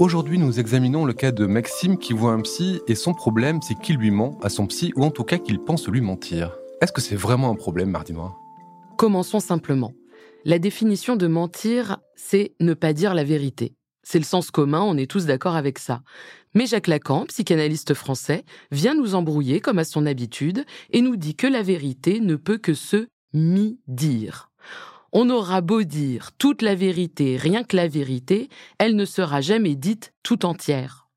Aujourd'hui, nous examinons le cas de Maxime qui voit un psy et son problème, c'est qu'il lui ment à son psy ou en tout cas qu'il pense lui mentir. Est-ce que c'est vraiment un problème, Mardi Noir? Commençons simplement. La définition de mentir, c'est ne pas dire la vérité. C'est le sens commun, on est tous d'accord avec ça. Mais Jacques Lacan, psychanalyste français, vient nous embrouiller comme à son habitude et nous dit que la vérité ne peut que se mi-dire. On aura beau dire toute la vérité, rien que la vérité, elle ne sera jamais dite tout entière.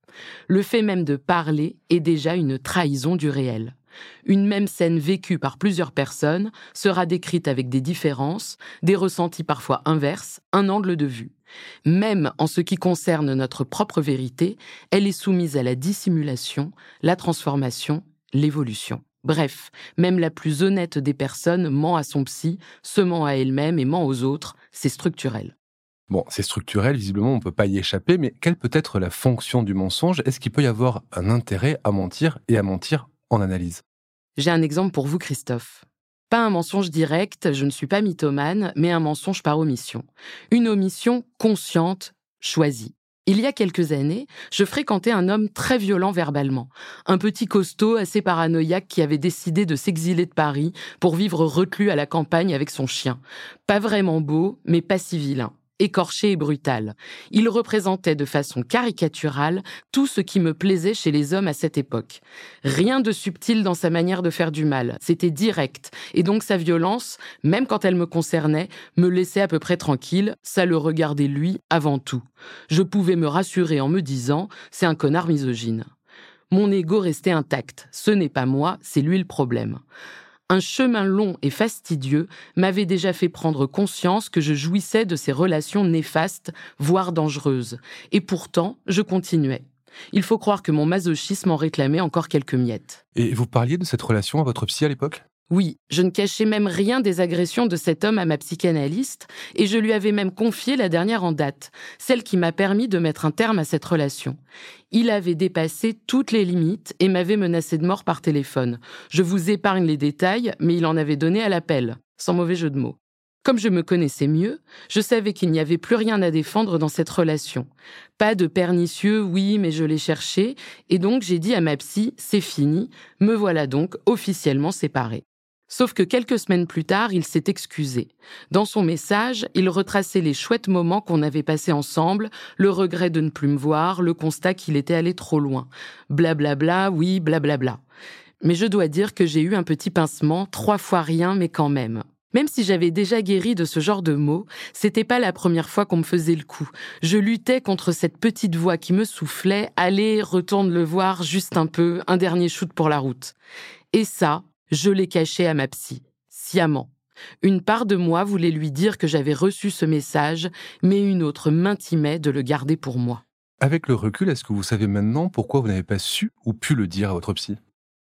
Le fait même de parler est déjà une trahison du réel. Une même scène vécue par plusieurs personnes sera décrite avec des différences, des ressentis parfois inverses, un angle de vue. Même en ce qui concerne notre propre vérité, elle est soumise à la dissimulation, la transformation, l'évolution. Bref, même la plus honnête des personnes ment à son psy, se ment à elle-même et ment aux autres, c'est structurel. Bon, c'est structurel, visiblement on ne peut pas y échapper, mais quelle peut être la fonction du mensonge? Est-ce qu'il peut y avoir un intérêt à mentir et à mentir en analyse? J'ai un exemple pour vous, Christophe. Pas un mensonge direct, je ne suis pas mythomane, mais un mensonge par omission. Une omission consciente, choisie. Il y a quelques années, je fréquentais un homme très violent verbalement, un petit costaud assez paranoïaque qui avait décidé de s'exiler de Paris pour vivre reclus à la campagne avec son chien. Pas vraiment beau, mais pas si vilain écorché et brutal. Il représentait de façon caricaturale tout ce qui me plaisait chez les hommes à cette époque. Rien de subtil dans sa manière de faire du mal, c'était direct, et donc sa violence, même quand elle me concernait, me laissait à peu près tranquille, ça le regardait lui avant tout. Je pouvais me rassurer en me disant, c'est un connard misogyne. Mon ego restait intact, ce n'est pas moi, c'est lui le problème un chemin long et fastidieux m'avait déjà fait prendre conscience que je jouissais de ces relations néfastes, voire dangereuses. Et pourtant, je continuais. Il faut croire que mon masochisme en réclamait encore quelques miettes. Et vous parliez de cette relation à votre psy à l'époque? Oui, je ne cachais même rien des agressions de cet homme à ma psychanalyste, et je lui avais même confié la dernière en date, celle qui m'a permis de mettre un terme à cette relation. Il avait dépassé toutes les limites et m'avait menacé de mort par téléphone. Je vous épargne les détails, mais il en avait donné à l'appel, sans mauvais jeu de mots. Comme je me connaissais mieux, je savais qu'il n'y avait plus rien à défendre dans cette relation. Pas de pernicieux, oui, mais je l'ai cherché, et donc j'ai dit à ma psy, c'est fini, me voilà donc officiellement séparés. Sauf que quelques semaines plus tard, il s'est excusé. Dans son message, il retraçait les chouettes moments qu'on avait passés ensemble, le regret de ne plus me voir, le constat qu'il était allé trop loin. Blablabla, bla bla, oui, blablabla. Bla. Mais je dois dire que j'ai eu un petit pincement, trois fois rien, mais quand même. Même si j'avais déjà guéri de ce genre de mots, c'était pas la première fois qu'on me faisait le coup. Je luttais contre cette petite voix qui me soufflait, allez, retourne le voir juste un peu, un dernier shoot pour la route. Et ça, je l'ai caché à ma psy, sciemment. Une part de moi voulait lui dire que j'avais reçu ce message, mais une autre m'intimait de le garder pour moi. Avec le recul, est-ce que vous savez maintenant pourquoi vous n'avez pas su ou pu le dire à votre psy?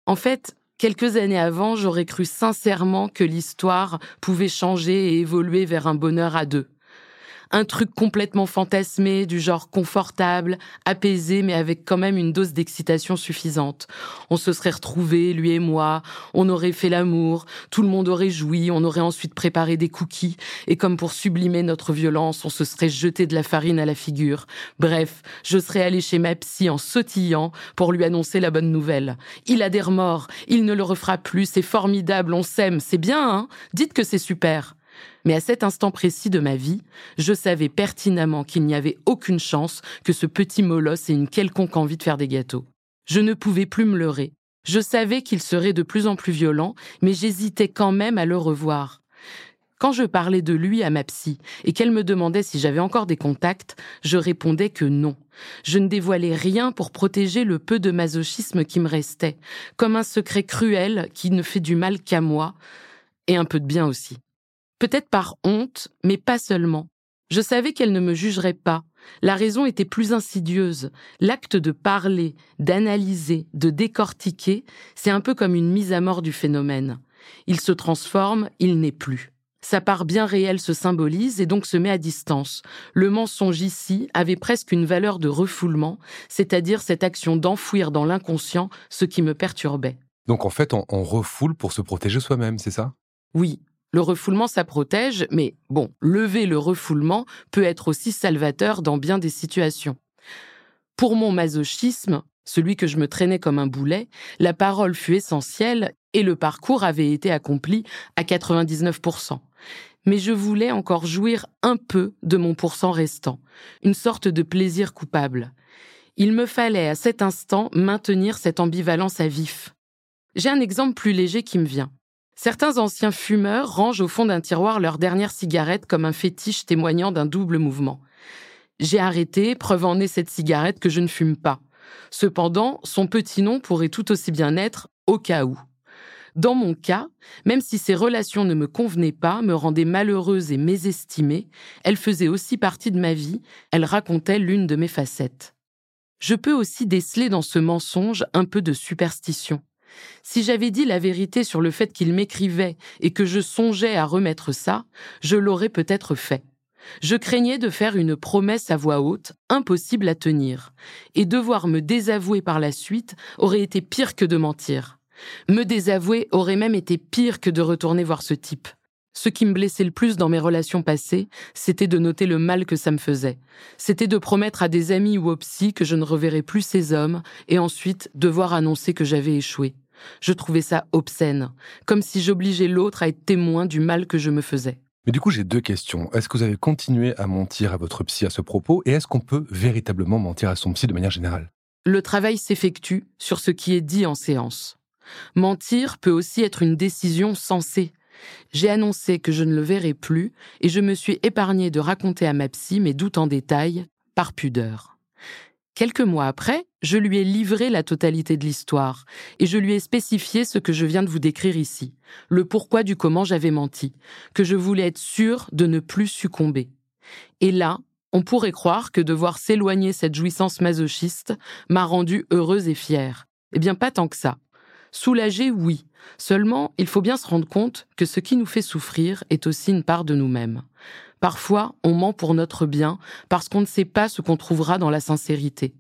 En fait, quelques années avant, j'aurais cru sincèrement que l'histoire pouvait changer et évoluer vers un bonheur à deux un truc complètement fantasmé, du genre confortable, apaisé, mais avec quand même une dose d'excitation suffisante. On se serait retrouvés, lui et moi, on aurait fait l'amour, tout le monde aurait joui, on aurait ensuite préparé des cookies, et comme pour sublimer notre violence, on se serait jeté de la farine à la figure. Bref, je serais allé chez ma psy en sautillant pour lui annoncer la bonne nouvelle. Il a des remords, il ne le refera plus, c'est formidable, on s'aime, c'est bien, hein? Dites que c'est super. Mais à cet instant précis de ma vie, je savais pertinemment qu'il n'y avait aucune chance que ce petit molosse ait une quelconque envie de faire des gâteaux. Je ne pouvais plus me leurrer. Je savais qu'il serait de plus en plus violent, mais j'hésitais quand même à le revoir. Quand je parlais de lui à ma psy et qu'elle me demandait si j'avais encore des contacts, je répondais que non. Je ne dévoilais rien pour protéger le peu de masochisme qui me restait, comme un secret cruel qui ne fait du mal qu'à moi, et un peu de bien aussi. Peut-être par honte, mais pas seulement. Je savais qu'elle ne me jugerait pas, La raison était plus insidieuse. L'acte de parler, d'analyser, de décortiquer, c'est un peu comme une mise à mort du phénomène. Il se transforme, il n'est plus. Sa part bien réelle se symbolise et donc se met à distance. Le mensonge ici avait presque une valeur de refoulement, c'est-à-dire cette action d'enfouir dans l'inconscient ce qui me perturbait. Donc en fait, on, on refoule pour se protéger soi-même, c'est ça? Oui, le refoulement, ça protège, mais bon, lever le refoulement peut être aussi salvateur dans bien des situations. Pour mon masochisme, celui que je me traînais comme un boulet, la parole fut essentielle et le parcours avait été accompli à 99%. Mais je voulais encore jouir un peu de mon pourcent restant, une sorte de plaisir coupable. Il me fallait à cet instant maintenir cette ambivalence à vif. J'ai un exemple plus léger qui me vient. Certains anciens fumeurs rangent au fond d'un tiroir leur dernière cigarette comme un fétiche témoignant d'un double mouvement. J'ai arrêté, preuve en est cette cigarette que je ne fume pas. Cependant, son petit nom pourrait tout aussi bien être au cas où. Dans mon cas, même si ces relations ne me convenaient pas, me rendaient malheureuse et mésestimée, elles faisaient aussi partie de ma vie, elles racontaient l'une de mes facettes. Je peux aussi déceler dans ce mensonge un peu de superstition. Si j'avais dit la vérité sur le fait qu'il m'écrivait et que je songeais à remettre ça, je l'aurais peut-être fait. Je craignais de faire une promesse à voix haute, impossible à tenir, et devoir me désavouer par la suite aurait été pire que de mentir. Me désavouer aurait même été pire que de retourner voir ce type. Ce qui me blessait le plus dans mes relations passées, c'était de noter le mal que ça me faisait. C'était de promettre à des amis ou au psy que je ne reverrais plus ces hommes et ensuite devoir annoncer que j'avais échoué. Je trouvais ça obscène, comme si j'obligeais l'autre à être témoin du mal que je me faisais. Mais du coup, j'ai deux questions. Est-ce que vous avez continué à mentir à votre psy à ce propos et est-ce qu'on peut véritablement mentir à son psy de manière générale? Le travail s'effectue sur ce qui est dit en séance. Mentir peut aussi être une décision sensée. J'ai annoncé que je ne le verrai plus et je me suis épargné de raconter à ma psy mes doutes en détail, par pudeur. Quelques mois après, je lui ai livré la totalité de l'histoire, et je lui ai spécifié ce que je viens de vous décrire ici, le pourquoi du comment j'avais menti, que je voulais être sûr de ne plus succomber. Et là, on pourrait croire que de voir s'éloigner cette jouissance masochiste m'a rendue heureuse et fière. Eh bien, pas tant que ça. Soulagée, oui. Seulement, il faut bien se rendre compte que ce qui nous fait souffrir est aussi une part de nous-mêmes. Parfois, on ment pour notre bien parce qu'on ne sait pas ce qu'on trouvera dans la sincérité.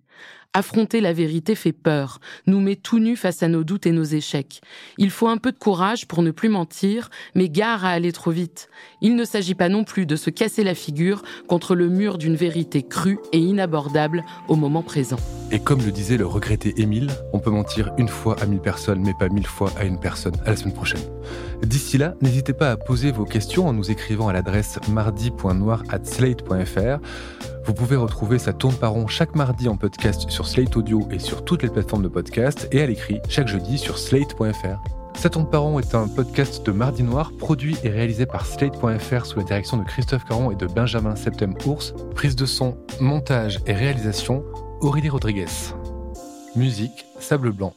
Affronter la vérité fait peur, nous met tout nus face à nos doutes et nos échecs. Il faut un peu de courage pour ne plus mentir, mais gare à aller trop vite. Il ne s'agit pas non plus de se casser la figure contre le mur d'une vérité crue et inabordable au moment présent. Et comme le disait le regretté Émile, on peut mentir une fois à mille personnes, mais pas mille fois à une personne. À la semaine prochaine. D'ici là, n'hésitez pas à poser vos questions en nous écrivant à l'adresse mardi.noir@slate.fr. Vous pouvez retrouver Ça tourne par rond chaque mardi en podcast sur Slate Audio et sur toutes les plateformes de podcast et à l'écrit chaque jeudi sur slate.fr. Ça tourne par rond est un podcast de Mardi Noir produit et réalisé par Slate.fr sous la direction de Christophe Caron et de Benjamin Septem Ours. Prise de son, montage et réalisation, Aurélie Rodriguez. Musique, Sable Blanc.